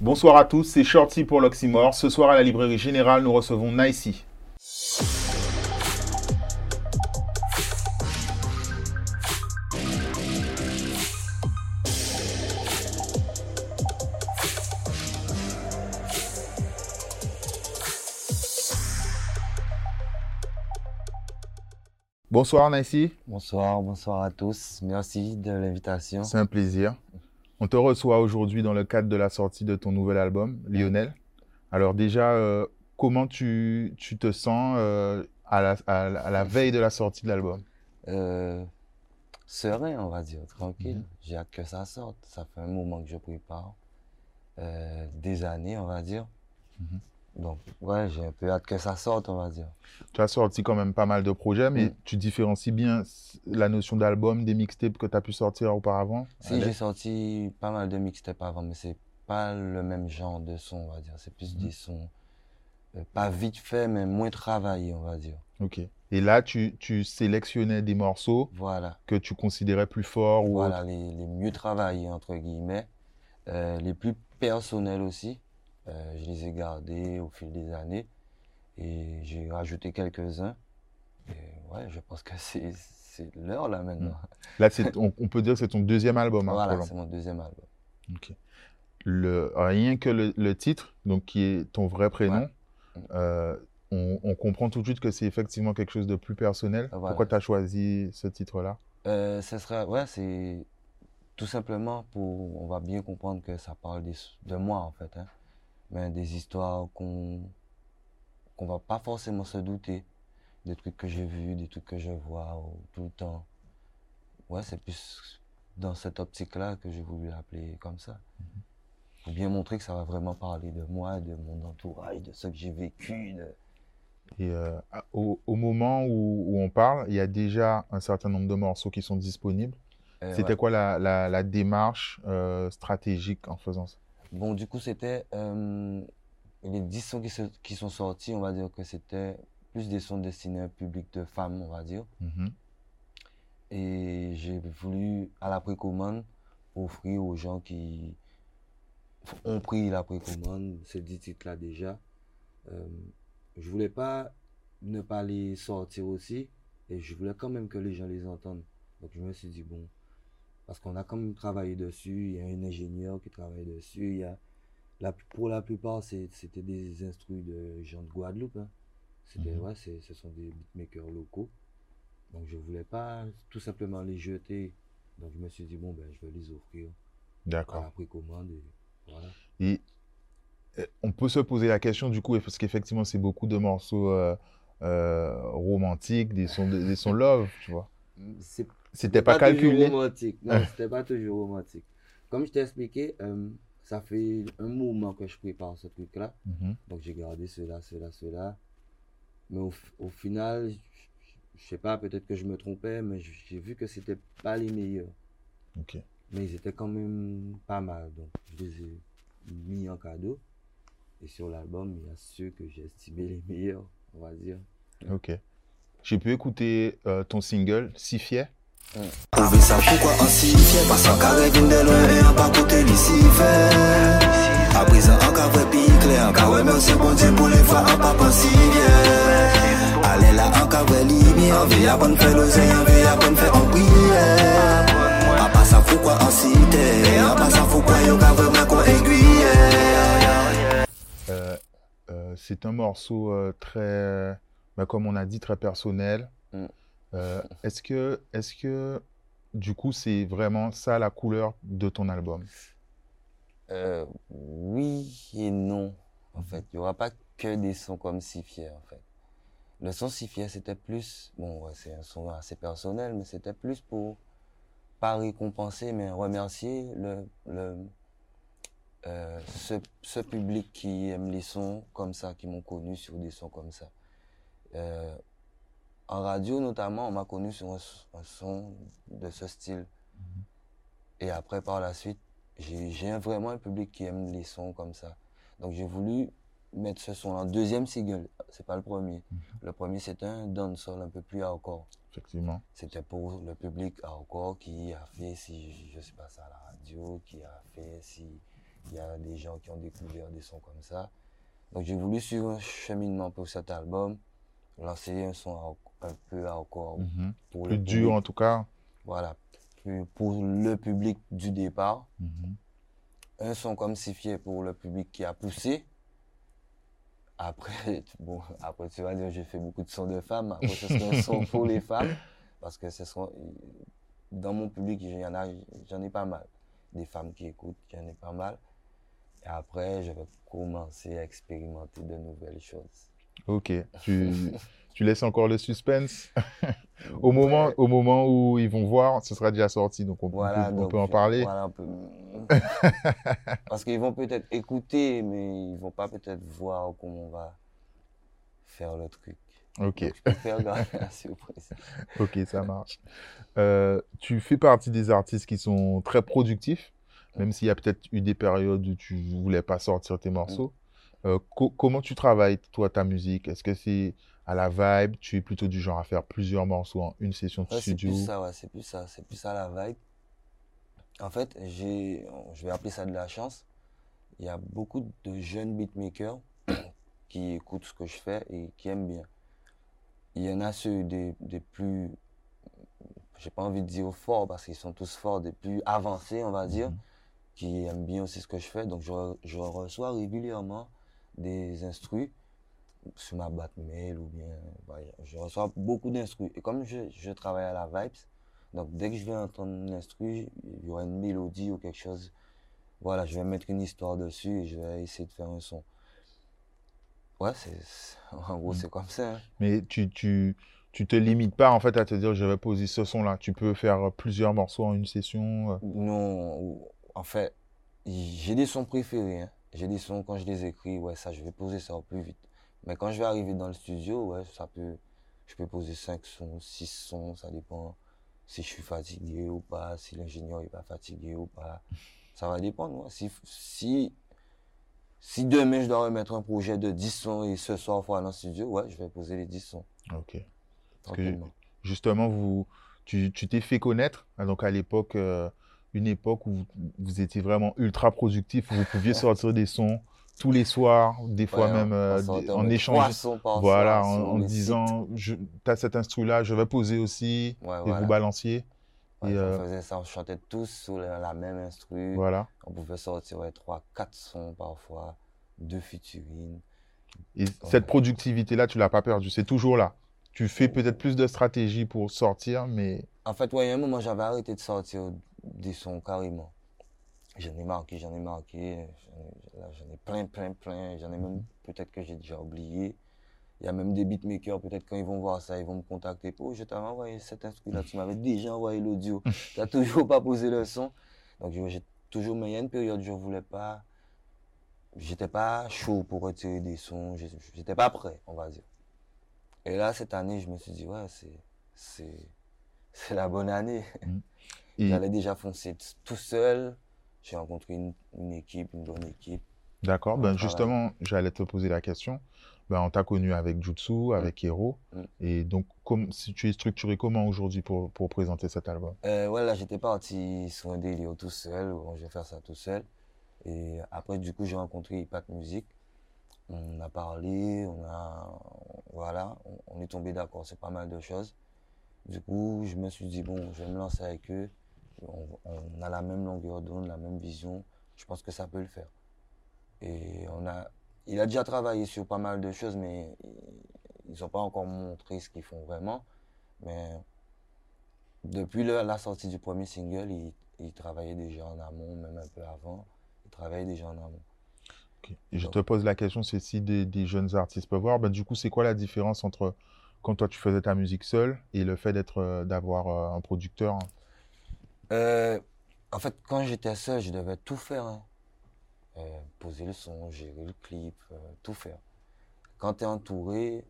Bonsoir à tous, c'est Shorty pour l'Oxymore. Ce soir à la librairie générale, nous recevons Nicey. Bonsoir Nicey. Bonsoir, bonsoir à tous. Merci de l'invitation. C'est un plaisir. On te reçoit aujourd'hui dans le cadre de la sortie de ton nouvel album, Lionel. Alors déjà, euh, comment tu, tu, te sens euh, à, la, à, la, veille de la sortie de l'album? Euh, Serein, on va dire, tranquille. Mhm. J'ai hâte que ça sorte. Ça fait un moment que je prépare. Des années, on va dire. Mhm. Donc, ouais, j'ai un peu hâte que ça sorte, on va dire. Tu as sorti quand même pas mal de projets, mais mm. tu différencies bien la notion d'album des mixtapes que tu as pu sortir auparavant Si, j'ai sorti pas mal de mixtapes avant, mais c'est pas le même genre de son, on va dire. C'est plus mm. des sons euh, pas vite fait, mais moins travaillés, on va dire. Ok. Et là, tu, tu sélectionnais des morceaux voilà. que tu considérais plus forts ou Voilà, les, les, mieux travaillés, entre guillemets. Euh, les plus personnels aussi. Euh, je les ai gardés au fil des années et j'ai rajouté quelques-uns. Et ouais, je pense que c'est l'heure là maintenant. Hmm. Là, on, on, peut dire que c'est ton deuxième album. Hein, voilà, c'est mon deuxième album. Ok. Le, rien que le, titre, donc qui est ton vrai prénom, euh, on, on, comprend tout de suite que c'est effectivement quelque chose de plus personnel. Pourquoi tu as choisi ce titre-là? Euh, Ce sera, ouais, c'est tout simplement pour, on va bien comprendre que ça parle de moi en fait. Hein mais des histoires qu'on qu'on va pas forcément se douter. Des trucs que j'ai vus, des trucs que je vois tout le temps. Ouais, c'est plus dans cette optique-là que j'ai voulu l'appeler comme ça. Mhm. Pour bien montrer que ça va vraiment parler de moi, de mon entourage, de ce que j'ai vécu. Et euh, au, au, moment où, où, on parle, il y a déjà un certain nombre de morceaux qui sont disponibles. Euh, C'était quoi la, la, la démarche euh, stratégique en faisant ça? Bon, du coup, c'était euh, les 10 sons qui, qui, sont sortis, on va dire que c'était plus des sons destinés à un public de femmes, on va dire. Mm-hmm. Et j'ai voulu, à la précommande, offrir aux gens qui ont pris la précommande ces 10 titres-là déjà. Euh, je voulais pas ne pas les sortir aussi, et je voulais quand même que les gens les entendent. Donc je me suis dit, bon, parce qu'on a quand même travaillé dessus. Il y a un ingénieur qui travaille dessus. Il y a, la, pour la plupart, c'était des instruits de gens de Guadeloupe. Hein. C'était, mhm. ouais, ce sont des beatmakers locaux. Donc je voulais pas tout simplement les jeter. Donc je me suis dit, bon, ben, je vais les offrir. D'accord. La précommande. Et, voilà. et euh, on peut se poser la question du coup, parce qu'effectivement, c'est beaucoup de morceaux euh, euh, romantiques, des sons, des sons love, tu vois. C'est c'était pas, calculé. romantique. Non, c'était pas toujours romantique. Comme je t'ai expliqué, euh, ça fait un moment que je prépare ce truc-là. Mhm. Donc j'ai gardé cela, cela, cela. Mais au, final, je, sais pas, peut-être que je me trompais, mais j'ai vu que c'était pas les meilleurs. Mais ils étaient quand même pas mal. Donc je les ai mis en cadeau. Et sur l'album, il y a ceux que j'ai estimés les meilleurs, on va dire. Ok. J'ai pu écouter euh, ton single, Si fier. Ça pourquoi carré de loin et pas côté fait A présent en merci bon Dieu pour les fois pas bien Allez là en à bonne l'oseille à bonne en prière. En vraiment qu'on aiguille? Euh, euh, C'est un morceau euh, très, bah, comme on a dit, très personnel. Mm. Euh, est-ce que, est que, du coup, c'est vraiment ça la couleur de ton album? Euh, Oui et non. En fait, il n'y aura pas que des sons comme Si Fier, en fait. Le son Si Fier, c'était plus, bon, c'est un son assez personnel, mais c'était plus pour, pas récompenser, mais remercier le, le, euh, ce, public qui aime les sons comme ça, qui m'ont connu sur des sons comme ça. En radio notamment, on m'a connu sur un, son de ce style. Mhm. Et après, par la suite, j'ai vraiment un public qui aime les sons comme ça. Donc j'ai voulu mettre ce son en deuxième single. C'est pas le premier. Mhm. Le premier, c'était un dancehall un peu plus hardcore. Effectivement. C'était pour le public hardcore qui a fait si, je sais pas ça, à la radio, qui a fait si, il y a des gens qui ont découvert des sons comme ça. Donc j'ai voulu suivre un cheminement pour cet album, lancer un son un peu encore mhm. plus dur en tout cas. Voilà, pour le public du départ. Mhm. Un son comme Sifier pour le public qui a poussé. Après, bon, après tu vas dire j'ai fait beaucoup de sons de femmes. Après ce sera un son pour les femmes parce que ce sont dans mon public j'en ai pas mal. Des femmes qui écoutent, j'en ai pas mal. Et après, je vais commencer à expérimenter de nouvelles choses. Ok. Tu, tu laisses encore le suspense. au, moment, au moment où ils vont voir, ce sera déjà sorti, donc on, peut, on peut, en parler. Voilà, peut... Parce qu'ils vont peut-être écouter, mais ils vont pas peut-être voir comment on va faire le truc. Ok. je préfère garder la surprise. ok, ça marche. Euh, tu fais partie des artistes qui sont très productifs, même s'il y a peut-être eu des périodes où tu voulais pas sortir tes morceaux. Euh, comment tu travailles, toi, ta musique? Est-ce que c'est à la vibe? Tu es plutôt du genre à faire plusieurs morceaux en une session de studio C'est plus ça, ouais, c'est plus ça. C'est plus ça la vibe. En fait, je vais appeler ça de la chance. Il y a beaucoup de jeunes beatmakers qui écoutent ce que je fais et qui aiment bien. Il y en a ceux des, des plus, j'ai pas envie de dire forts parce qu'ils sont tous forts, des plus avancés, on va dire, mhm. qui aiment bien aussi ce que je fais. Donc, je, je reçois régulièrement des instrus sur ma boîte mail ou bien je reçois beaucoup d'instrus et comme je, je, travaille à la vibes donc dès que je vais entendre une instru il y aura une mélodie ou quelque chose voilà je vais mettre une histoire dessus et je vais essayer de faire un son ouais c'est en gros mm. c'est comme ça hein. mais tu, tu tu te limites pas en fait à te dire je vais poser ce son là tu peux faire plusieurs morceaux en une session euh? non en fait j'ai des sons préférés hein. J'ai des sons, quand je les écris, ouais, ça, je vais poser ça au plus vite. Mais quand je vais arriver dans le studio, ouais, ça peut, je peux poser 5 sons, 6 sons, ça dépend si je suis fatigué ou pas, si l'ingénieur est pas fatigué ou pas. Ça va dépendre. Si, si, si demain je dois remettre un projet de 10 sons et ce soir, il faut aller dans le studio, ouais, je vais poser les 10 sons. Ok. Que justement, vous, tu t'es fait connaître, hein, donc à l'époque, euh, une époque où vous, étiez vraiment ultra productif, vous pouviez sortir des sons tous les soirs, des fois même euh, en échangeant. Voilà, en, disant, tu as cet instru-là, je vais poser aussi, et vous balanciez. et, on euh, faisait ça, on chantait tous sur la, même instru. Voilà. On pouvait sortir trois, quatre sons parfois, deux featuring. Et cette productivité-là, tu l'as pas perdue, c'est toujours là. Tu fais peut-être plus de stratégies pour sortir, mais... En fait, ouais, il y a un moment, j'avais arrêté de sortir des sons carrément. J'en ai marqué, j'en ai marqué, j'en ai, plein, plein, plein. J'en ai même peut-être que j'ai déjà oublié. Il y a même des beatmakers, peut-être quand ils vont voir ça, ils vont me contacter. Oh, je t'avais envoyé cet instrument là, tu m'avais déjà envoyé l'audio. Tu n'as toujours pas posé le son. Donc j'ai toujours, mais il y a une période, je ne voulais pas. J'étais pas chaud pour retirer des sons, j'étais pas prêt, on va dire. Et là, cette année, je me suis dit, ouais, c'est la bonne année. Mm. J'allais déjà foncer tout seul. J'ai rencontré une, équipe, une bonne équipe. D'accord. Ben justement, j'allais te poser la question. Ben, on t'a connu avec Jutsu, mm. avec Hero. Mm. Et donc, comme, si tu es structuré comment aujourd'hui pour, pour, présenter cet album? Euh, Ouais, là, j'étais parti sur un délire tout seul. je vais faire ça tout seul. Et après, du coup, j'ai rencontré Ipat Music. On a parlé, on a. Voilà, on, est tombé d'accord sur pas mal de choses. Du coup, je me suis dit, bon, je vais me lancer avec eux on, a la même longueur d'onde, la même vision, je pense que ça peut le faire. Et on a, il a déjà travaillé sur pas mal de choses, mais ils n'ont pas encore montré ce qu'ils font vraiment. Mais depuis la sortie du premier single, il, il, travaillait déjà en amont, même un peu avant. Il travaillait déjà en amont. Je te pose la question, c'est si des, jeunes artistes peuvent voir, ben, du coup, c'est quoi la différence entre quand toi tu faisais ta musique seule et le fait d'être, euh, d'avoir euh, un producteur euh, en fait, quand j'étais seul, je devais tout faire. Hein. Euh, poser le son, gérer le clip, euh, tout faire. Quand tu es entouré,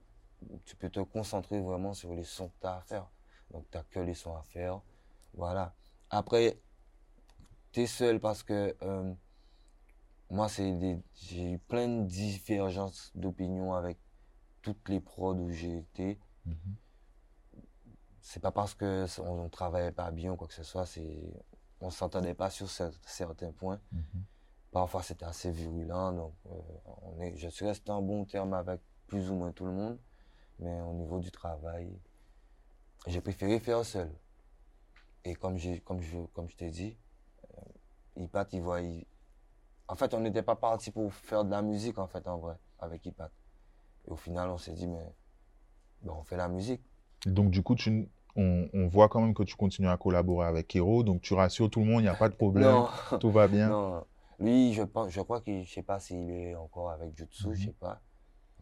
tu peux te concentrer vraiment sur les sons que tu as à faire. Donc, tu n'as que les sons à faire. Voilà. Après, tu es seul parce que moi, j'ai eu plein de divergences d'opinion avec toutes les prods où j'ai été. Mm-hmm c'est pas parce que on, ne travaillait pas bien ou quoi que ce soit, c'est on s'entendait pas sur certains points. Mhm. Parfois, c'était assez virulent. Donc, euh, on est, je suis resté en bon terme avec plus ou moins tout le monde. Mais au niveau du travail, j'ai préféré faire seul. Et comme, comme je, comme je t'ai dit, euh, Ipat, il voit. En fait, on n'était pas parti pour faire de la musique, en fait, en vrai, avec Ipat. Et au final, on s'est dit, mais ben, on fait la musique. Donc, du coup, tu, on, voit quand même que tu continues à collaborer avec Hero. Donc, tu rassures tout le monde, il n'y a pas de problème. tout va bien. Non. Lui, je, pense, je crois que je sais pas s'il est encore avec Jutsu, je ne je sais pas.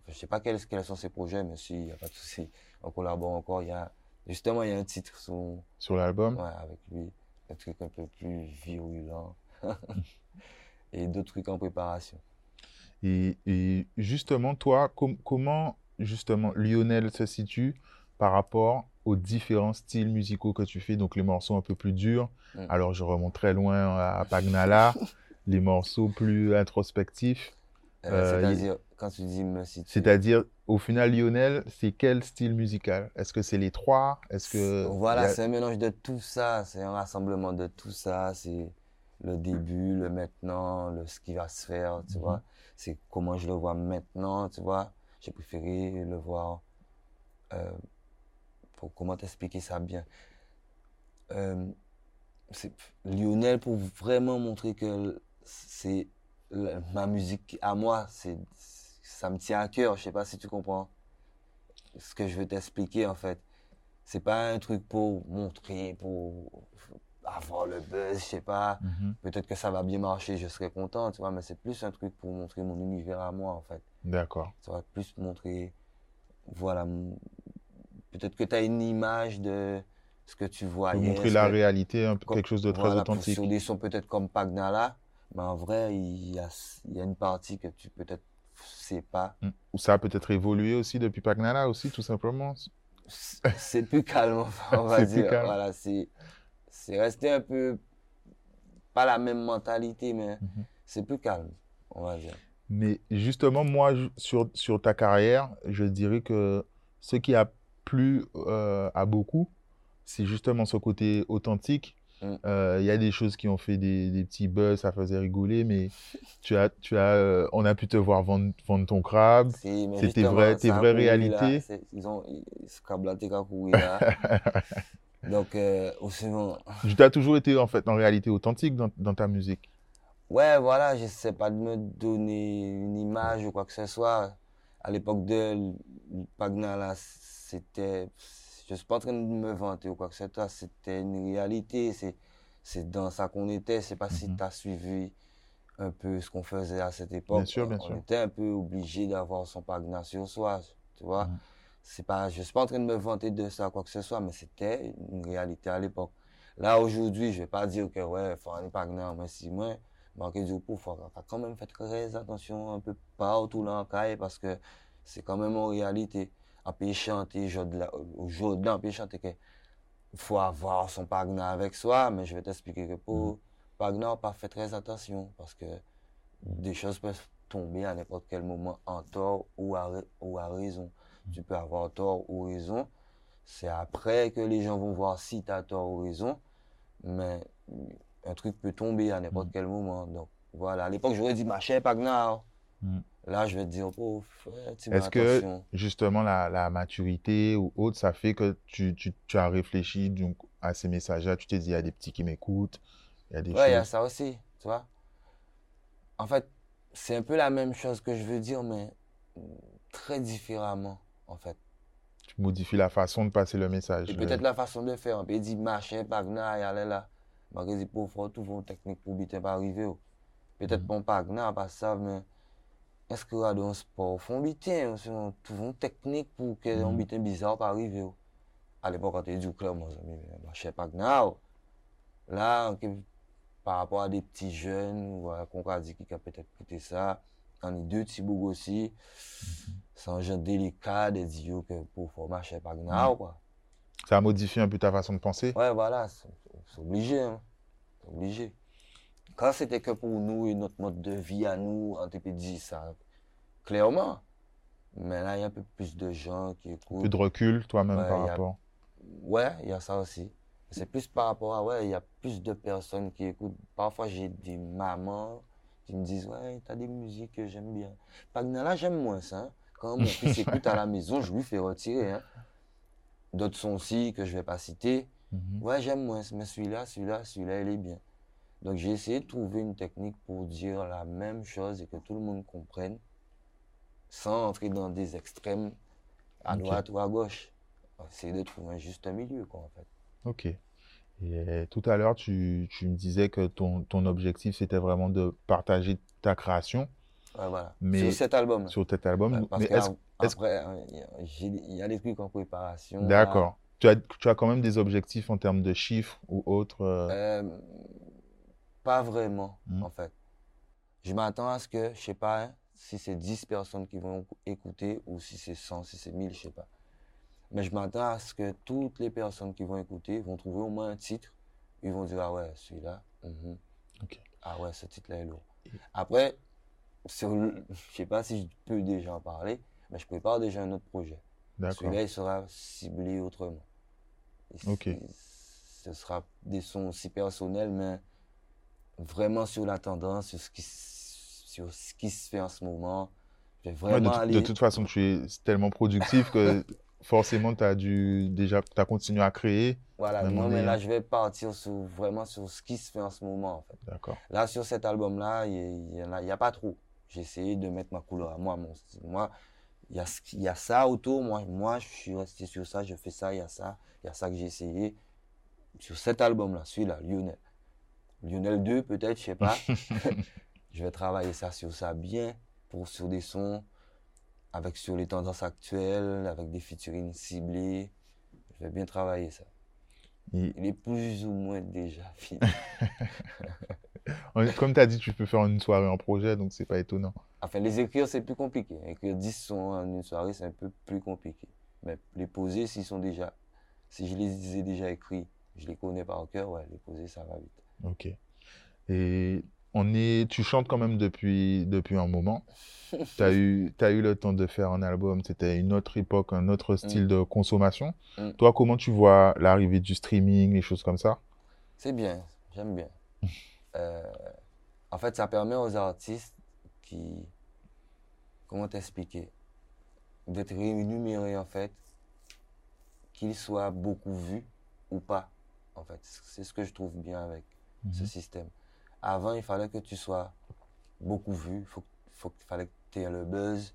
Je je sais pas quels, quels, sont ses projets, mais si, il n'y a pas de souci. On collabore encore. Il y a, justement, il y a un titre sur, sur l'album? Ouais, avec lui. Un truc un peu plus virulent. et d'autres trucs en préparation. Et, et justement, toi, comment justement Lionel se situe par rapport aux différents styles musicaux que tu fais, donc les morceaux un peu plus durs. Mm. Alors, je remonte très loin à Pagnala, les morceaux plus introspectifs. Euh, euh, c'est-à-dire, quand tu dis me situe. C'est-à-dire, au final, Lionel, c'est quel style musical? Est-ce que c'est les trois? Est-ce que Voilà, c'est un mélange de tout ça. C'est un rassemblement de tout ça. C'est le début, le maintenant, le ce qui va se faire, tu mhm. vois. C'est comment je le vois maintenant, tu vois. J'ai préféré le voir. Euh, comment t'expliquer ça bien euh, Lionel pour vraiment montrer que c'est ma musique à moi, c'est ça me tient à cœur. Je sais pas si tu comprends ce que je veux t'expliquer en fait. C'est pas un truc pour montrer, pour avoir le buzz, je sais pas. Mhm. Peut-être que ça va bien marcher, je serai content, tu vois, mais c'est plus un truc pour montrer mon univers à moi en fait. D'accord. Ça va plus montrer, voilà, peut-être que tu as une image de ce que tu vois. Montrer la réalité, un, quelque chose de très authentique. Sur des sons peut-être comme Pagnala, mais en vrai, il y a, il y a une partie que tu peut-être sais pas. Hmm. Ou ça a peut-être évolué aussi depuis Pagnala aussi, tout simplement. C'est plus calme, on va dire. Voilà, c'est resté un peu pas la même mentalité, mais mhm. c'est plus calme, on va dire. Mais justement, moi, sur, sur ta carrière, je dirais que ce qui a plu euh, à beaucoup, c'est justement ce côté authentique. Mm. Euh, il y a des choses qui ont fait des, des, petits buzz, ça faisait rigoler, mais tu as, tu as, euh, on a pu te voir vendre, vendre ton crabe. C'était vrai, tes vraies réalités. Ils ont là. Donc, aussi Tu as toujours été en fait en réalité authentique dans, dans ta musique. Ouais, voilà, je sais pas de me donner une image ou quoi que ce soit. À l'époque de Pagna, là, c'était. Je suis pas en train de me vanter ou quoi que ce soit, c'était une réalité. C'est dans ça qu'on était. C'est pas si mhm. tu as suivi un peu ce qu'on faisait à cette époque. Bien sûr, bien on était un peu obligé d'avoir son Pagna sur soi, tu vois. C'est pas, je suis pas en train de me vanter de ça, quoi que ce soit, mais c'était une réalité à l'époque. Là, aujourd'hui, je vais pas dire que, ouais, il faut un Pagna, mais si moi, manquer du coup, faut quand même faire très attention un peu partout là en parce que c'est quand même en réalité à peut chanter aujourd'hui on peut chanter que faut avoir son pagna avec soi mais je vais t'expliquer que pour mm. pagna on pas fait très attention parce que des choses peuvent tomber à n'importe quel moment en tort ou à, ou à raison mm. tu peux avoir tort ou raison c'est après que les gens vont voir si tu as tort ou raison mais un truc peut tomber à n'importe mm. quel moment donc voilà à l'époque j'aurais dit ma chère pagna Là, je vais te dire, oh, Est-ce que justement la, maturité ou autre, ça fait que tu, as réfléchi donc, à ces messages-là? Tu t'es dit, il y a des petits qui m'écoutent, il y a des Ouais, il y a ça aussi, tu vois. En fait, c'est un peu la même chose que je veux dire, mais très différemment, en fait. Tu modifies la façon de passer le message. Et peut-être la façon de faire. On peut dire, machin, pagna, là. Vais dire, pour faire tout vos techniques pour bien pas arriver. Oh. Peut-être mm pas pagna, pas ça, mais est-ce que dans un sport, font bitin, c'est une technique pour un bitin bizarre pas arriver. À l'époque, quand tu du club, moi, je sais pas que Là, par rapport à des petits jeunes, ou à qu'on a dit qui a peut-être écouté ça, on est deux petits bougs aussi. C'est un genre délicat de dire que pour faire marcher pas quoi. Ça a modifié un peu ta façon de penser? Ouais, voilà, c'est obligé, hein. C'est obligé. Quand c'était que pour nous et notre mode de vie à nous, on t'a dit ça clairement. Mais là, il y a un peu plus de gens qui écoutent. Plus de recul toi-même par rapport. Ouais, il y a ça aussi. C'est plus par rapport à, ouais, il y a plus de personnes qui écoutent. Parfois, j'ai des mamans qui me disent Ouais, t'as des musiques que j'aime bien. Pagnala, j'aime moins ça. Hein. Quand mon fils écoute à la maison, je lui fais retirer. Hein. D'autres sons aussi que je vais pas citer. Mhm. Ouais, j'aime moins, mais celui-là, celui-là, celui-là, il est bien. Donc j'ai essayé de trouver une technique pour dire la même chose et que tout le monde comprenne sans entrer dans des extrêmes à droite ou à gauche. Essayer de trouver un juste milieu, quoi, en fait. Ok. Et tout à l'heure, tu, tu, me disais que ton, ton objectif, c'était vraiment de partager ta création. Ouais, voilà. Mais sur cet album. Sur cet album. parce mais après, il y a des trucs en préparation. D'accord. Tu as, tu as quand même des objectifs en termes de chiffres ou autres euh? Euh, Pas vraiment, hmm. en fait. Je m'attends à ce que, je sais pas, hein, si c'est 10 personnes qui vont écouter ou si c'est 100, si c'est 1000, je sais pas. Mais je m'attends à ce que toutes les personnes qui vont écouter vont trouver au moins un titre. Ils vont dire, ah ouais, celui-là. Mhm. Ah ouais, ce titre-là est lourd. Après, sur ne je sais pas si je peux déjà en parler, mais je prépare déjà un autre projet. Celui-là, il sera ciblé autrement. ok. Ce sera des sons aussi personnels, mais vraiment sur la tendance, sur ce qui, sur ce qui se fait en ce moment. Vraiment de, toute façon, tu es tellement productif que forcément, tu as dû déjà as continué à créer. Voilà, non, mais là, je vais partir sur, vraiment sur ce qui se fait en ce moment. En fait. D'accord. Là, sur cet album-là, il n'y a, a, pas trop. J'ai essayé de mettre ma couleur à moi, mon style. Moi, il y a, y a ça autour. Moi, moi, je suis resté sur ça, je fais ça, il y a ça. Il y a ça que j'ai essayé. Sur cet album-là, celui-là, Lionel. Lionel 2, peut-être, je sais pas. je vais travailler ça sur ça bien, pour, sur des sons avec sur les tendances actuelles, avec des featuring ciblés. Je vais bien travailler ça. Il est plus ou moins déjà fini. Comme tu as dit, tu peux faire une soirée en projet, donc c'est pas étonnant. Enfin, les écrire, c'est plus compliqué. Écrire 10 sons en une soirée, c'est un peu plus compliqué. Mais les poser, s'ils sont déjà. Si je les ai déjà écrits, je les connais par cœur, ouais, les poser, ça va vite. Ok. Et on est, tu chantes quand même depuis, depuis un moment. tu as eu, as eu le temps de faire un album, c'était une autre époque, un autre mm. style de consommation. Mm. Toi, comment tu vois l'arrivée du streaming, les choses comme ça? C'est bien, j'aime bien. Euh, en fait, ça permet aux artistes qui, comment t'expliquer, d'être rémunérés en fait, qu'ils soient beaucoup vus ou pas. En fait, c'est ce que je trouve bien avec ce mhm. système. Avant, il fallait que tu sois beaucoup vu, il faut, faut, fallait que tu aies le buzz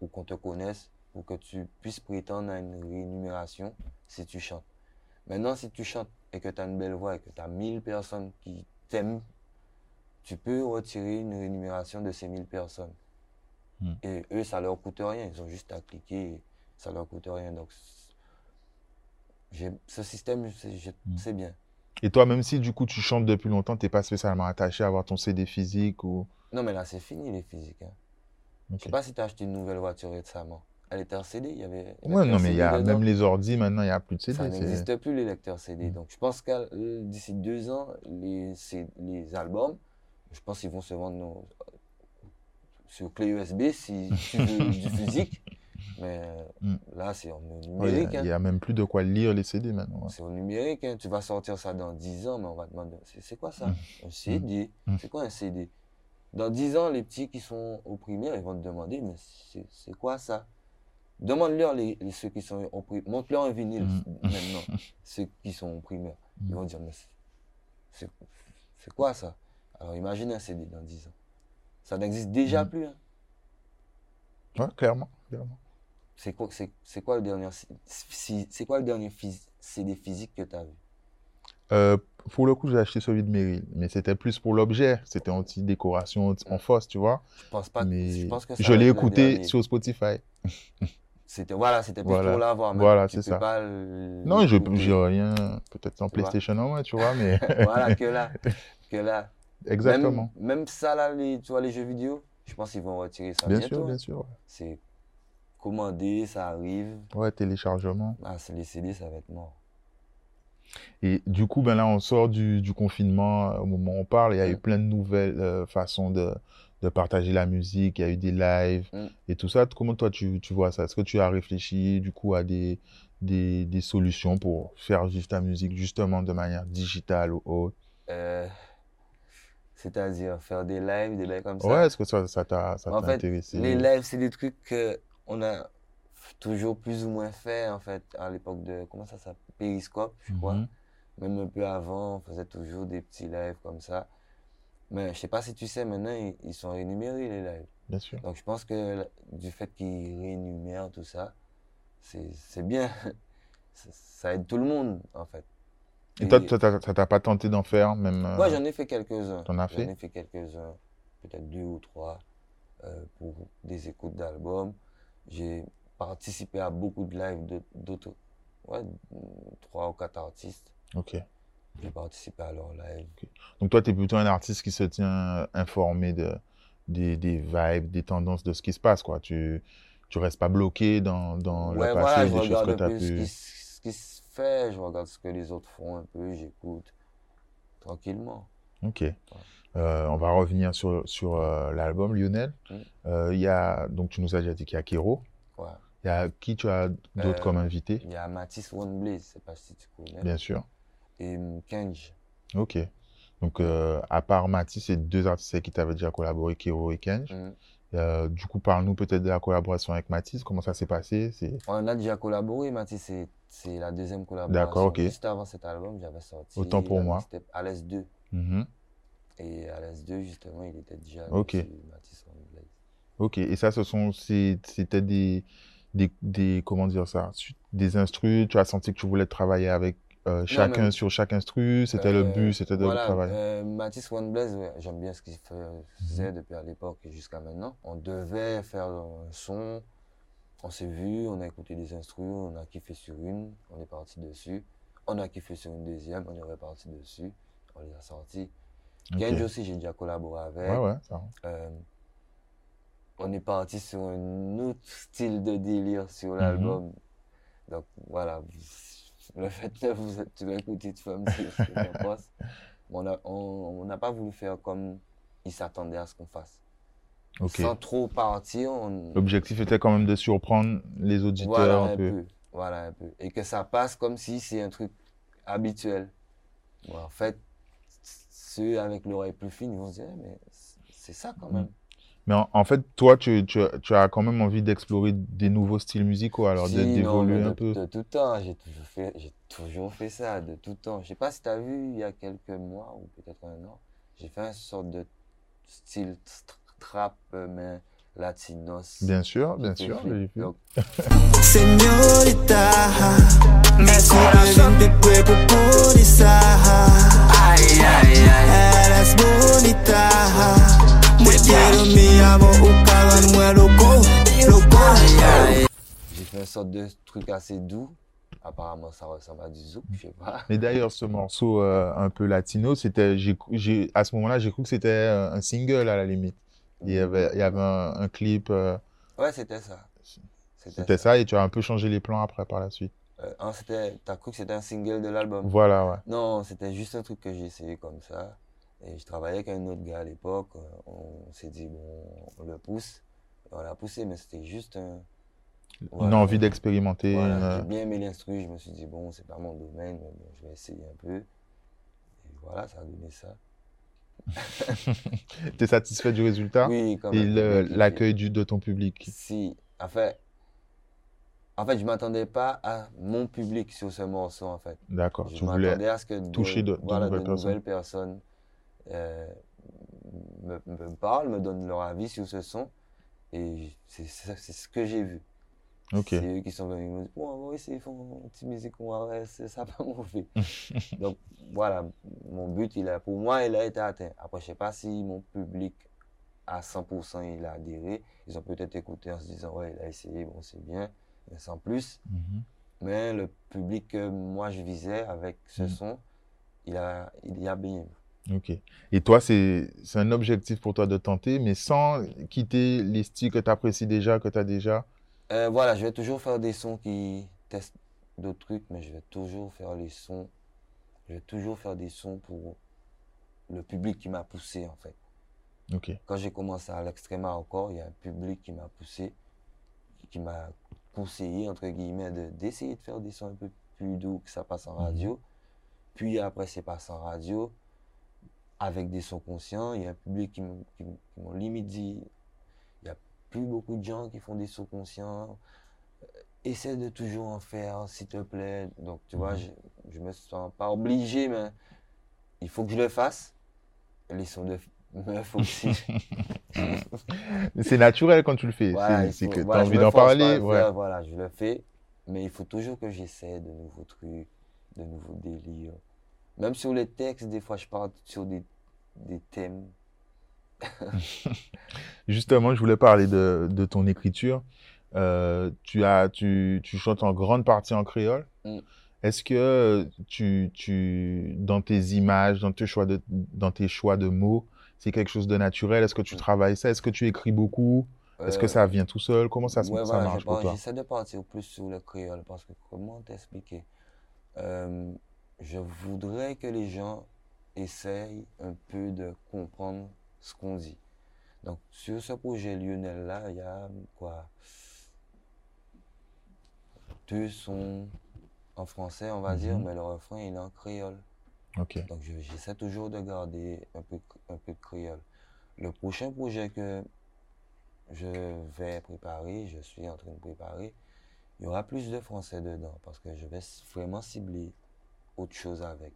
ou qu'on te connaisse pour que tu puisses prétendre à une rémunération si tu chantes. Maintenant, si tu chantes et que tu as une belle voix et que tu as 1000 personnes qui t'aiment, tu peux retirer une rémunération de ces 1000 personnes. Hmm. Et eux, ça leur coûte rien. Ils ont juste à cliquer, ça leur coûte rien. Donc, ce système, hmm. c'est bien. Et toi, même si du coup tu chantes depuis longtemps, tu n'es pas spécialement attaché à avoir ton CD physique ou... Non, mais là, c'est fini les physiques. Hein. Je ne sais pas si tu as acheté une nouvelle voiture récemment. Elle était en CD, il y avait. Ouais, non, mais il y a même les ordi maintenant, il n'y a plus de CD. Ça n'existe plus les lecteurs CD. Mm. Donc je pense que d'ici deux ans, les, les albums, je pense qu'ils vont se vendre sur clé USB si tu veux du physique. Mais mm. là, c'est en numérique. Il n'y a, même plus de quoi lire les CD maintenant. C'est au numérique. Hein. Tu vas sortir ça dans 10 ans, mais on va te demander c'est quoi ça? Mm. Un CD. Mm. C'est quoi un CD Dans 10 ans, les petits qui sont au primaire, ils vont te demander mais c'est quoi ça? Demande-leur les, ceux qui sont au primaire. Montre-leur un vinyle maintenant, ceux qui sont au primaire. Ils vont dire mais c'est quoi ça? Alors imagine un CD dans 10 ans. Ça n'existe déjà plus. Hein. Ouais, clairement. clairement. C'est quoi, c'est, quoi le dernier, c'est quoi le dernier CD physique que tu as vu? Euh, Pour le coup, j'ai acheté celui de Meryl, mais c'était plus pour l'objet. C'était anti-décoration en fausse, tu vois. Je pense pas. Mais je, pense que je l'ai écouté sur Spotify. C'était voilà, c'était plus voilà. pour l'avoir. Voilà, c'est ça. non, je j'ai rien. Peut-être en PlayStation en moins, tu vois, mais. voilà que là, que là. Exactement. Même, ça là, les, tu vois les jeux vidéo, je pense qu'ils vont retirer ça bien bientôt. sûr, bien sûr. C'est commandé, ça arrive. Ouais, téléchargement. Ah, c'est les CD, ça va être mort. Et du coup, ben là, on sort du, du confinement euh, au moment où on parle. Il y a eu plein de nouvelles euh, façons de, de, partager la musique. Il y a eu des lives mm. et tout ça. Comment toi, tu, tu vois ça? Est-ce que tu as réfléchi du coup à des, des, des, solutions pour faire vivre ta musique justement de manière digitale ou autre? Euh, C'est-à-dire faire des lives, des lives comme ça. Ouais, est-ce que ça, ça t'a En fait, intéressé? les lives, c'est des trucs qu'on a toujours plus ou moins fait, en fait, à l'époque de, comment ça s'appelle? Periscope, je crois. Mhm. Même un peu avant, on faisait toujours des petits lives comme ça. Mais je sais pas si tu sais, maintenant, ils, ils sont rémunérés, les lives. Bien sûr. Donc, je pense que du fait qu'ils rémunèrent tout ça, c'est c'est bien. ça aide tout le monde, en fait. Et toi, toi, ça t'a pas tenté d'en faire, même euh, Moi, j'en ai fait quelques-uns. T'en as J'en fait ai fait quelques-uns, peut-être deux ou trois, euh, pour des écoutes d'albums. J'ai participé à beaucoup de lives d'autres, ouais, trois ou quatre artistes. Ok. J'ai participé à leurs lives. Donc toi, tu es plutôt un artiste qui se tient euh, informé de, des, des vibes, des tendances de ce qui se passe, quoi. Tu tu restes pas bloqué dans, dans Ouais, le passé, des choses que tu as ce pu... qui, ce qui se fait, je regarde ce que les autres font un peu, j'écoute tranquillement. Ok. Euh, on va revenir sur, sur euh, l'album Lionel. Mm. Euh, Il y a, donc tu nous as déjà dit qu'il y a Kero. Ouais. Il y a qui tu as d'autres comme invité, Il y a Matisse One Blaze, je sais pas si tu connais, bien sûr. et hum, Kenj. Ok. Donc, à part Matisse, c'est deux artistes qui tu avais déjà collaboré, Kero et Kenj. Hum. Euh, du coup, parle-nous peut-être de la collaboration avec Matisse. Comment ça s'est passé? On a déjà collaboré, Matisse, c'est- la deuxième collaboration. D'accord, ok. Juste avant cet album, j'avais sorti. Autant pour moi. mixtape à l'S2. Mhm. Et à l'S2, justement, il était déjà Ok. Blaze. Ok. Et ça, ce sont, c'était des, des, des, comment dire ça? Des instrus. Tu as senti que tu voulais travailler avec euh, chacun mais- sur chaque instru. C'était le Euh, but, c'était de voilà, travailler. euh, Matisse One Blaze, ouais, j'aime bien ce qu'il faisait depuis à l'époque et jusqu'à maintenant. On devait faire un son, on s'est vu, on a écouté des instrus, on a kiffé sur une, on est parti dessus. On a kiffé sur une deuxième, on est reparti dessus, on les a sortis. Ok. Kenji aussi, j'ai déjà collaboré avec. Ouais, ouais, ça. On est parti sur un autre style de délire Mhm. sur l'album. Donc voilà, le fait que vous, tu vas écouter, tu vas me dire ce que tu penses. On n'a pas voulu faire comme ils s'attendaient à ce qu'on fasse. Sans trop partir, on... L'objectif était quand même de surprendre les auditeurs voilà un un peu. peu. Voilà un peu. Et que ça passe comme si c'est un truc habituel. Bon, en fait, ceux avec l'oreille plus fine, ils vont se dire, mais c'est ça quand même. Mais en, en fait, toi, tu, tu, tu as quand même envie d'explorer des nouveaux styles musicaux, alors de- Si, d'évoluer un de, peu. de tout temps, j'ai toujours fait, j'ai toujours fait ça, de tout temps. Je sais pas si tu as vu il y a quelques mois ou peut-être un an, j'ai fait une sorte de style tr- trap, euh, mais latinos. Bien sûr, bien sûr, Señorita, mi corazón te esa. Ay, ay, ay. Eres bonita. Te quiero, mi amor, un cabrón muy loco, loco. j'ai fait une sorte de truc assez doux. Apparemment, ça ressemble à du zouk, je sais pas. Mais d'ailleurs, ce morceau euh, un peu latino, c'était, j'ai, j'ai, à ce moment-là, j'ai cru que c'était euh, un single à la limite. Il y avait, il y avait un, un clip, euh, Ouais, c'était ça. c'était ça, et tu as un peu changé les plans après par la suite. Euh, c'était, t'as cru que c'était un single de l'album? Voilà, ouais. Non, c'était juste un truc que j'ai essayé comme ça. Et je travaillais avec un autre gars à l'époque. euh, On s'est dit, bon, on le pousse. Et on l'a poussé, mais c'était juste un. Une Voilà. envie d'expérimenter. Voilà, une- j'ai bien aimé l'instru. Je me suis dit, bon, c'est pas mon domaine, mais bon, je vais essayer un peu. Et voilà, ça a donné ça. T'es satisfait du résultat? Oui, quand et même. kiffé. l'accueil de ton public? Si, en fait. En fait, je m'attendais pas à mon public sur ce morceau, en fait. D'accord. Je Tu voulais. m'attendais à ce que toucher de- de voilà, nouvelles de personnes. nouvelles personnes euh, me, me parlent, me donnent leur avis sur ce son. Et c'est ce que j'ai vu. Ok. C'est eux qui sont venus me dire Bon, on va essayer de faire une petite musique, on va ouais, c'est ça pas mauvais. Donc voilà, mon but, il a, pour moi, il a été atteint. Après, je sais pas si mon public à 100% il a adhéré. Ils ont peut-être écouté en se disant Ouais, il a essayé, bon, c'est bien, mais sans plus. Mhm. Mais le public que moi je visais avec ce Mhm. son, il a, il y a bien. Ok. Et toi, c'est un objectif pour toi de tenter, mais sans quitter les styles que tu apprécies déjà, que tu as déjà? Euh, voilà, je vais toujours faire des sons qui testent d'autres trucs, mais je vais toujours faire les sons. Je vais toujours faire des sons pour le public qui m'a poussé, en fait. Ok. Quand j'ai commencé à l'extrême encore, il y a un public qui m'a poussé, qui m'a conseillé, entre guillemets, de- d'essayer de, faire des sons un peu plus doux, que ça passe en Mhm. radio. Puis après, c'est passé en radio. Avec des sons conscients. Il y a un public qui m'ont limite dit, il n'y a plus beaucoup de gens qui font des sons conscients. Euh, essaie de toujours en faire, s'il te plaît. Donc, tu vois, mhm. je, ne me sens pas obligé, mais il faut que je le fasse. Les sons de meuf aussi. c'est naturel quand tu le fais. c'est que tu as envie d'en parler. Voilà, je le fais. Mais il faut toujours que j'essaie de nouveaux trucs, de nouveaux délires. Même sur les textes, des fois, je parle sur des, des thèmes. Justement, je voulais parler de, de ton écriture. Euh, tu, as, tu, tu, chantes en grande partie en créole. Mm. Est-ce que tu, tu, dans tes images, dans tes choix de, dans tes choix de mots, c'est quelque chose de naturel? Est-ce que tu mm. travailles ça? Est-ce que tu écris beaucoup? Est-ce que euh, ça vient tout seul? Comment ça, ouais, ça marche pour toi? J'essaie de partir plus sur le créole parce que comment t'expliquer? Euh, je voudrais que les gens essayent un peu de comprendre ce qu'on dit. Donc, sur ce projet Lionel-là, il y a quoi Deux sons en français, on va mhm. dire, mais le refrain, il est en créole. Donc, j'essaie toujours de garder un peu, un peu de créole. Le prochain projet que je vais préparer, je suis en train de préparer, il y aura plus de français dedans parce que je vais vraiment cibler autre chose avec.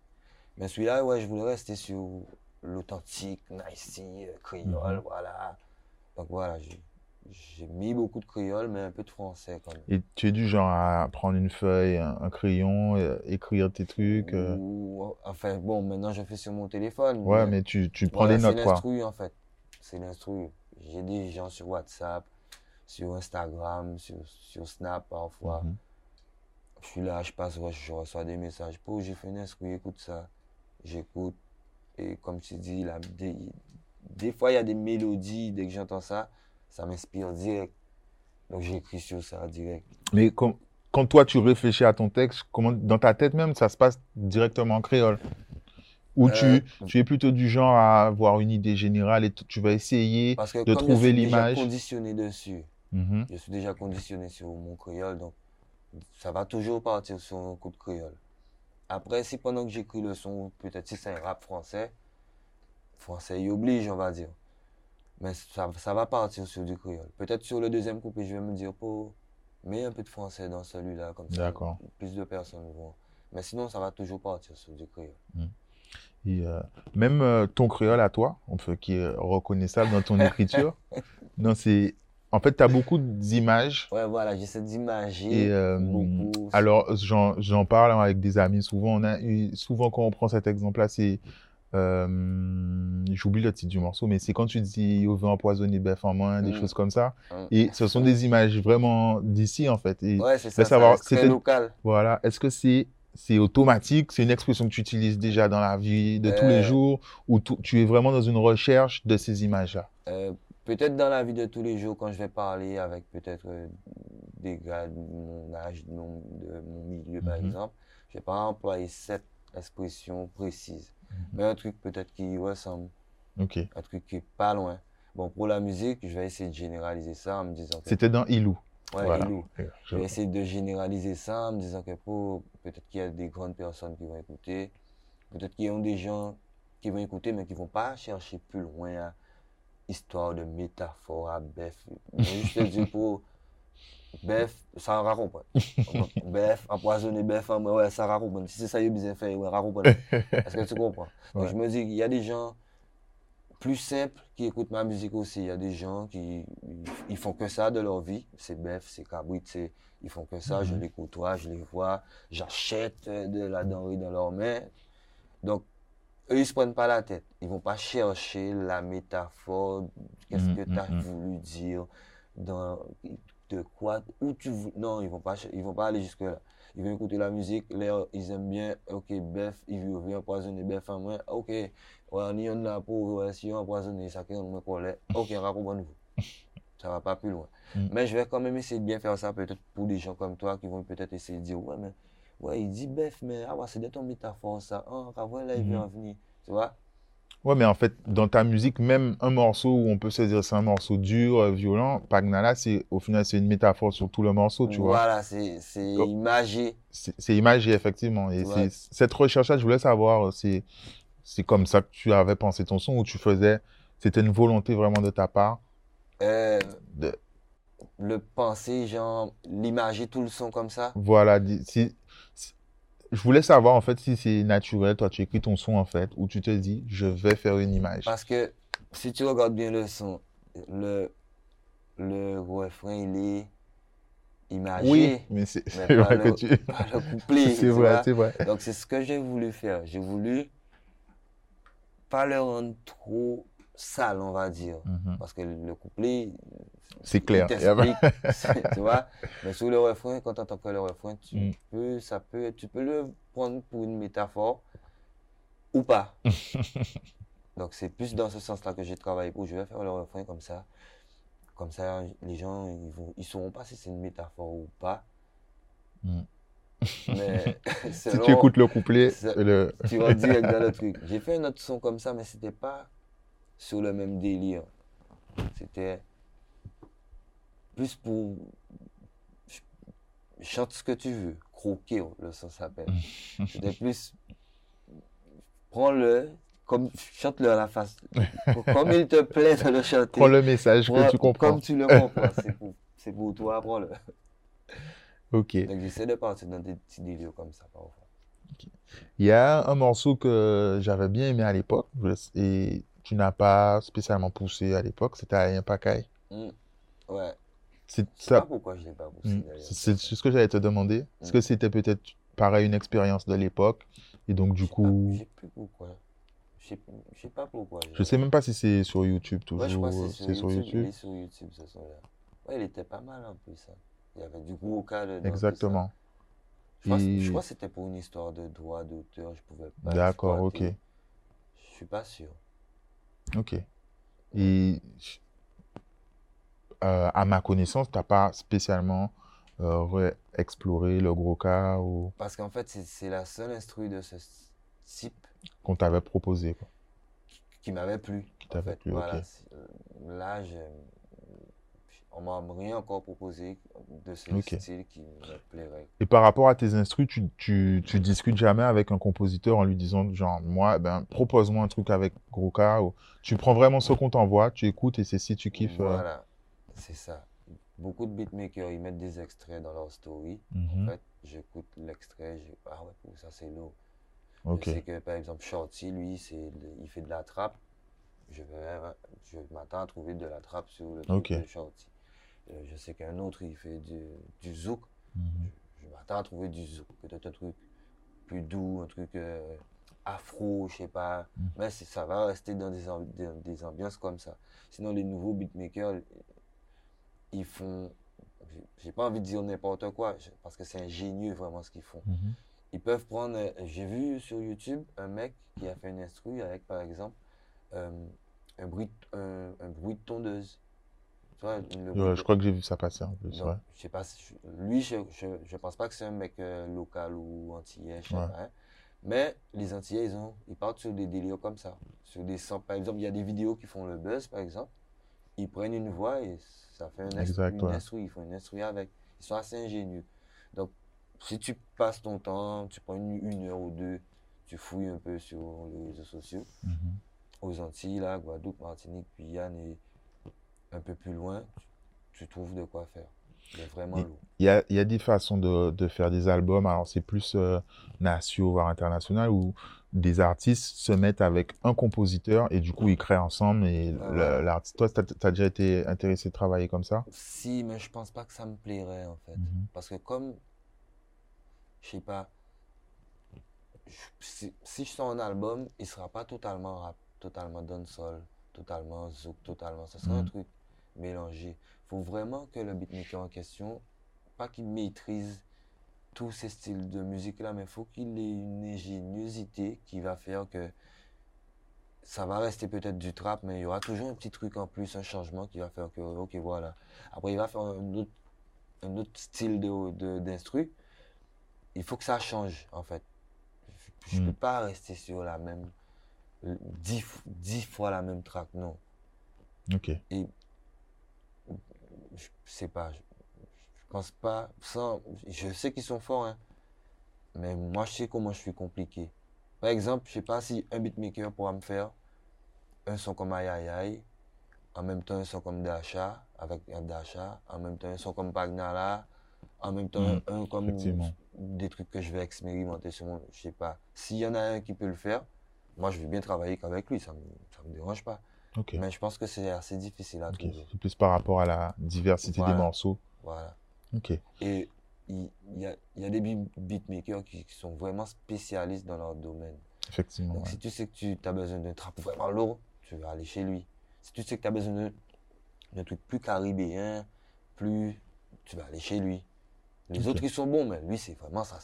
Mais celui-là, ouais, je voulais rester sur l'authentique, nice, euh, créole, mhm. voilà. Donc voilà, j'ai mis beaucoup de créole, mais un peu de français quand même. Et tu es du genre à prendre une feuille, un, crayon, euh, écrire tes trucs euh? Enfin, bon, maintenant je fais sur mon téléphone. Ouais, mais, tu, tu prends des notes, quoi. C'est l'instru, en fait. C'est l'instru. J'ai des gens sur WhatsApp, sur Instagram, sur, sur Snap parfois. Mhm. Je suis là, je passe, je reçois des messages. Pour j'ai un esprit, écoute ça. J'écoute. Et comme tu dis, là, des, fois, il y a des mélodies. Dès que j'entends ça, ça m'inspire direct. Donc, j'écris sur ça direct. Mais quand, quand toi, tu réfléchis à ton texte, comment, dans ta tête même, ça se passe directement en créole? Ou tu, euh, tu es plutôt du genre à avoir une idée générale et tu vas essayer de trouver l'image. Je suis déjà conditionné dessus. Mhm. Je suis déjà conditionné sur mon créole, donc ça va toujours partir sur un coup de créole. Après, si pendant que j'écris le son, peut-être si c'est un rap français, français y oblige, on va dire. Mais ça, ça va partir sur du créole. Peut-être sur le deuxième couplet, je vais me dire, pour mets un peu de français dans celui-là, comme ça, plus de personnes vont. Mais sinon, ça va toujours partir sur du créole. Hmm. Et euh, même euh, ton créole à toi, qui est reconnaissable dans ton écriture, non, c'est en fait, tu as beaucoup d'images. Ouais, voilà, j'essaie d'imager euh, beaucoup. Alors, j'en parle avec des amis souvent. On a souvent, quand on prend cet exemple-là, c'est. Euh, J'oublie le titre du morceau, mais c'est quand tu dis au veut empoisonner bœuf en moins, des mm. choses comme ça. Mm. Et ce sont des images vraiment d'ici, en fait. Et ouais, c'est ça. Savoir, c'est local. Voilà. Est-ce que c'est c'est automatique, c'est une expression que tu utilises déjà dans la vie de tous les euh. jours, ou tu es vraiment dans une recherche de ces images-là? Euh, peut-être dans la vie de tous les jours, quand je vais parler avec peut-être euh, des gars de mon âge, de mon, milieu, par mhm. exemple, je ne vais pas employer cette expression précise. Mhm. Mais un truc peut-être qui ressemble. Un truc qui est pas loin. Bon, pour la musique, je vais essayer de généraliser ça en me disant C'était dans Ilou. Ouais, Ilou. Je vais essayer de généraliser ça en me disant que pour peut-être qu'il y a des grandes personnes qui vont écouter, peut-être qu'il y a des gens qui vont écouter mais qui ne vont pas chercher plus loin histoire de métaphore à bœuf. Je te dis pour bœuf, ça va comprendre. bœuf, empoisonner bœuf, ouais, ça va comprendre. Si c'est ça, il a faire, ouais, va comprendre. Est-ce que tu comprends? Donc, je me dis qu'il y a des gens plus simples qui écoutent ma musique aussi. Il y a des gens qui ils font que ça de leur vie. C'est bœuf, c'est cabrit, ils font que ça. Je mhm. les côtoie, je les vois, j'achète de la denrée dans leurs mains. Donc, eux, ils se prennent pas la tête. Ils vont pas chercher la métaphore, qu'est-ce mm, que tu as mm, mm. voulu dire, dans, de quoi, où tu veux. Non, ils vont pas, ils vont pas aller jusque-là. Ils vont écouter la musique, ils aiment bien, ok, bœuf, ils veulent empoisonner bœuf en moi, ok, on y en a pour, si on empoisonne ça, on me colle, ok, on va comprendre vous. Ça va pas plus loin. Mais je vais quand même essayer de bien faire ça, peut-être pour des gens comme toi qui vont peut-être essayer de dire, ouais, mais ouais, il dit bœuf, mais ah ouais, c'est de ton métaphore ça. Ah, oh, là, il vient mhm. venir. Tu vois? Ouais, mais en fait, dans ta musique, même un morceau où on peut se dire c'est un morceau dur, euh, violent, Pagnala, au final, c'est une métaphore sur tout le morceau, tu vois. Voilà, c'est imagé. C'est imagé, effectivement. Et cette recherche-là, je voulais savoir, c'est c'est comme ça que tu avais pensé ton son ou tu faisais, c'était une volonté vraiment de ta part? Euh, de... Le penser, genre, l'imager tout le son comme ça? Voilà, si, je voulais savoir en fait si c'est naturel, toi tu écris ton son en fait, ou tu te dis je vais faire une image. Parce que si tu regardes bien le son, le, le refrain il est imagé. Oui, mais c'est vrai que tu. le couplet. c'est vrai, c'est vrai. Donc c'est ce que j'ai voulu faire. J'ai voulu pas le rendre trop sale, on va dire. Mhm. Parce que le couplet. C'est clair. tu vois. Mais sur le refrain, quand tu entends que le refrain, tu mm. peux, ça peut, tu peux le prendre pour une métaphore ou pas. Donc c'est plus dans ce sens-là que j'ai travaillé pour. Je vais faire le refrain comme ça. Comme ça, les gens, ils ne ils sauront pas si c'est une métaphore ou pas. Mm. Mais si tu écoutes le couplet, le... tu vas direct dans le truc. J'ai fait un autre son comme ça, mais c'était pas sur le même délire. C'était plus pour chante ce que tu veux, croquer, le son s'appelle. C'était plus prends-le, comme chante-le à la face. Comme il te plaît de le chanter. Prends le message que tu comprends. Comme tu le comprends, c'est pour, toi, prends-le. Ok. Donc j'essaie de partir dans des petits délires comme ça parfois. Il y a un morceau que j'avais bien aimé à l'époque et tu n'as pas spécialement poussé à l'époque, c'était un Pacaille. Mm. Ouais. C'est ça. pas pourquoi je l'ai pas poussé. Mm. C'est ce que j'allais te demander. Est-ce que mm. c'était peut-être pareil une expérience de l'époque? Et donc du coup. Je sais plus pourquoi. Je sais pas pourquoi. Je sais même pas si c'est sur YouTube toujours. Ouais, je que c'est sur, YouTube. Il est sur YouTube ce son-là. Ouais, il était pas mal en plus. ça. Il y avait du cadre. Exactement. Je, crois, que c'était pour une histoire de droit d'auteur. Je pouvais pas. D'accord, ok. Je suis pas sûr. Ok. Et euh, à ma connaissance, tu n'as pas spécialement euh, exploré le gros cas ou... Parce qu'en fait, c'est la seule instru de ce type qu'on t'avait proposé. Quoi. Qui, m'avait plu. Qui t'avait plu, voilà. ok. Là, on m'a rien encore proposé de ce style qui me plairait. Et par rapport à tes instrus, tu, tu, tu, discutes jamais avec un compositeur en lui disant, genre, moi, ben, propose-moi un truc avec gros cas. Ou... Tu prends vraiment ce qu'on t'envoie, tu écoutes et c'est si tu kiffes. Euh. Voilà, c'est ça. Beaucoup de beatmakers, ils mettent des extraits dans leur story. En mhm. fait, j'écoute l'extrait, je ah ouais, ça c'est lourd. Je sais que par exemple, Shorty, lui, il fait de la trappe. Je, je m'attends à trouver de la trappe sur le truc de Shorty. Euh, je sais qu'un autre, il fait du, du zouk. Mhm. Je, m'attends à trouver du zouk. Peut-être un truc plus doux, un truc euh, afro, je sais pas. Mhm. Mais ça va rester dans des, des, ambiances comme ça. Sinon, les nouveaux beatmakers, ils font. J'ai pas envie de dire n'importe quoi, parce que c'est ingénieux vraiment ce qu'ils font. Mhm. Ils peuvent prendre. Euh, j'ai vu sur YouTube un mec qui a fait une instru avec, par exemple, un, bruit, un, un bruit de tondeuse je crois que j'ai vu ça passer en plus. Je sais pas, lui, je, je, pense pas que c'est un mec euh, local ou antillais, je sais pas. Hein. Mais les Antillais, ils, ont, ils partent sur des délires comme ça. Sur des par exemple, il y a des vidéos qui font le buzz, par exemple. Ils prennent une voix et ça fait un exact, instru, ils font une instru avec. Ils sont assez ingénieux. Donc, si tu passes ton temps, tu prends une, heure ou deux, tu fouilles un peu sur les réseaux sociaux, mm-hmm. aux Antilles, là, Guadeloupe, Martinique, Guyane et un peu plus loin, tu, trouves de quoi faire. C'est vraiment lourd. Il y a, y a, des façons de, de, faire des albums. Alors, c'est plus euh, nationaux, voire international, où des artistes se mettent avec un compositeur et du coup, ils créent ensemble. Et l'artiste, toi, tu as, déjà été intéressé de travailler comme ça? Si, mais je pense pas que ça me plairait, en fait. Mhm. Parce que comme, je sais pas, si, si, je sors un album, il sera pas totalement rap, totalement dancehall, totalement zouk, totalement. Ce sera un mhm. truc mélanger. Il faut vraiment que le beatmaker en question, pas qu'il maîtrise tous ces styles de musique-là, mais il faut qu'il ait une ingéniosité qui va faire que ça va rester peut-être du trap, mais il y aura toujours un petit truc en plus, un changement qui va faire que, ok, voilà. Après, il va faire un autre, un autre style d'instru. De, il faut que ça change, en fait. Je ne hmm. peux pas rester sur la même, dix, dix fois la même track, non. Ok. Et je sais pas, je, pense pas, sans, je sais qu'ils sont forts, hein, mais moi je sais comment je suis compliqué. Par exemple, je sais pas si un beatmaker pourra me faire un son comme Aïe Aïe Aïe, en même temps un son comme Dasha, avec Dasha, en même temps un son comme Pagnala, en même temps Mm, un comme des trucs que je vais expérimenter sur mon. Je sais pas. S'il y en a un qui peut le faire, moi je veux bien travailler qu'avec lui, ça me, ça me dérange pas. Mais je pense que c'est assez difficile à trouver. C'est plus par rapport à la diversité Voilà. des morceaux. Voilà. Ok. Et il y y a des beat- beatmakers qui, qui sont vraiment spécialistes dans leur domaine. Effectivement. Donc, ouais. si tu sais que tu as besoin d'un trap vraiment lourd, tu vas aller chez lui. Si tu sais que tu as besoin d'un- truc plus caribéen, plus, tu vas aller chez lui. Les autres, ils sont bons, mais lui, c'est vraiment sa,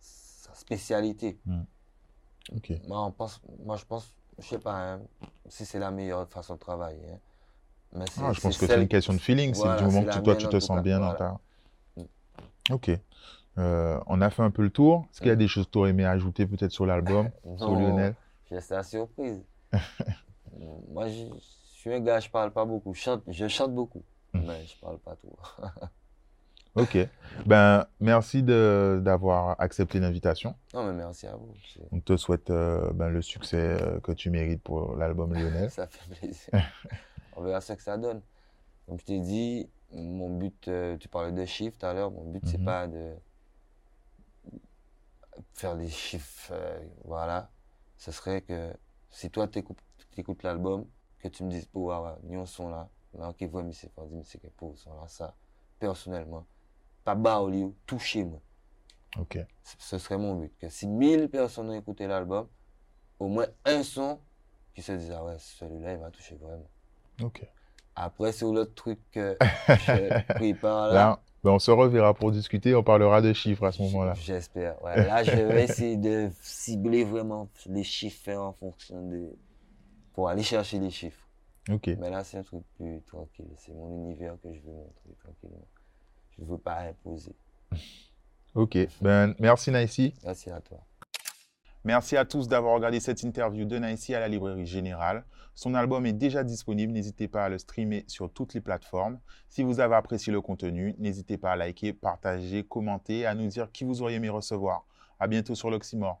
sa spécialité. Ok. Moi, on pense, moi, je pense, je sais pas hein, si c'est la meilleure façon de travailler. hein. Mais c'est- Ah, je pense c'est que c'est une question de feeling. C'est Voilà, du moment c'est que toi, tu te tout sens cas. bien dans ta. Ok. Euh, on a fait un peu le tour. Est-ce qu'il y a Mm. des choses que tu aurais aimé ajouter peut-être sur l'album, sur Lionel? Je laisse la surprise. Moi, je, suis un gars, je parle pas beaucoup. Je chante, je chante beaucoup, Mm. mais je parle pas trop. Ok. Ben, merci de- d'avoir accepté l'invitation. Non, mais merci à vous. On te souhaite euh, ben, le succès euh, que tu mérites pour l'album Lionel. Ça fait plaisir. On verra ce que ça donne. Comme je t'ai dit, mon but, euh, tu parlais de chiffres tout à l'heure, mon but, c'est Mhm. pas de faire des chiffres, voilà. Ce serait que si toi, tu écoutes l'album, que tu me dises, pour avoir un son là, là, qui voit, mais c'est pas dit, mais c'est que pour son là, ça, personnellement, pas bas au lieu, touchez-moi. Ok. Ce- serait mon but. Que si 1000 personnes ont écouté l'album, au moins un son qui se dise, ah ouais, celui-là, il m'a touché vraiment. Ok. Après, sur l'autre truc que je prépare là, Là, ben, on se reverra pour discuter. On parlera de chiffres à ce moment-là. j'espère. Ouais, là, je vais essayer de cibler vraiment les chiffres en fonction de. pour aller chercher les chiffres. Ok. Mais là, c'est un truc plus tranquille. C'est mon univers que je veux montrer tranquillement. Je ne veux pas imposer. Ok. Ben, merci Naïsi. Merci à toi. Merci à tous d'avoir regardé cette interview de Naïsi à la Librairie Générale. Son album est déjà disponible, n'hésitez pas à le streamer sur toutes les plateformes. Si vous avez apprécié le contenu, n'hésitez pas à liker, partager, commenter, à nous dire qui vous auriez aimé recevoir. À bientôt sur l'Oxymore.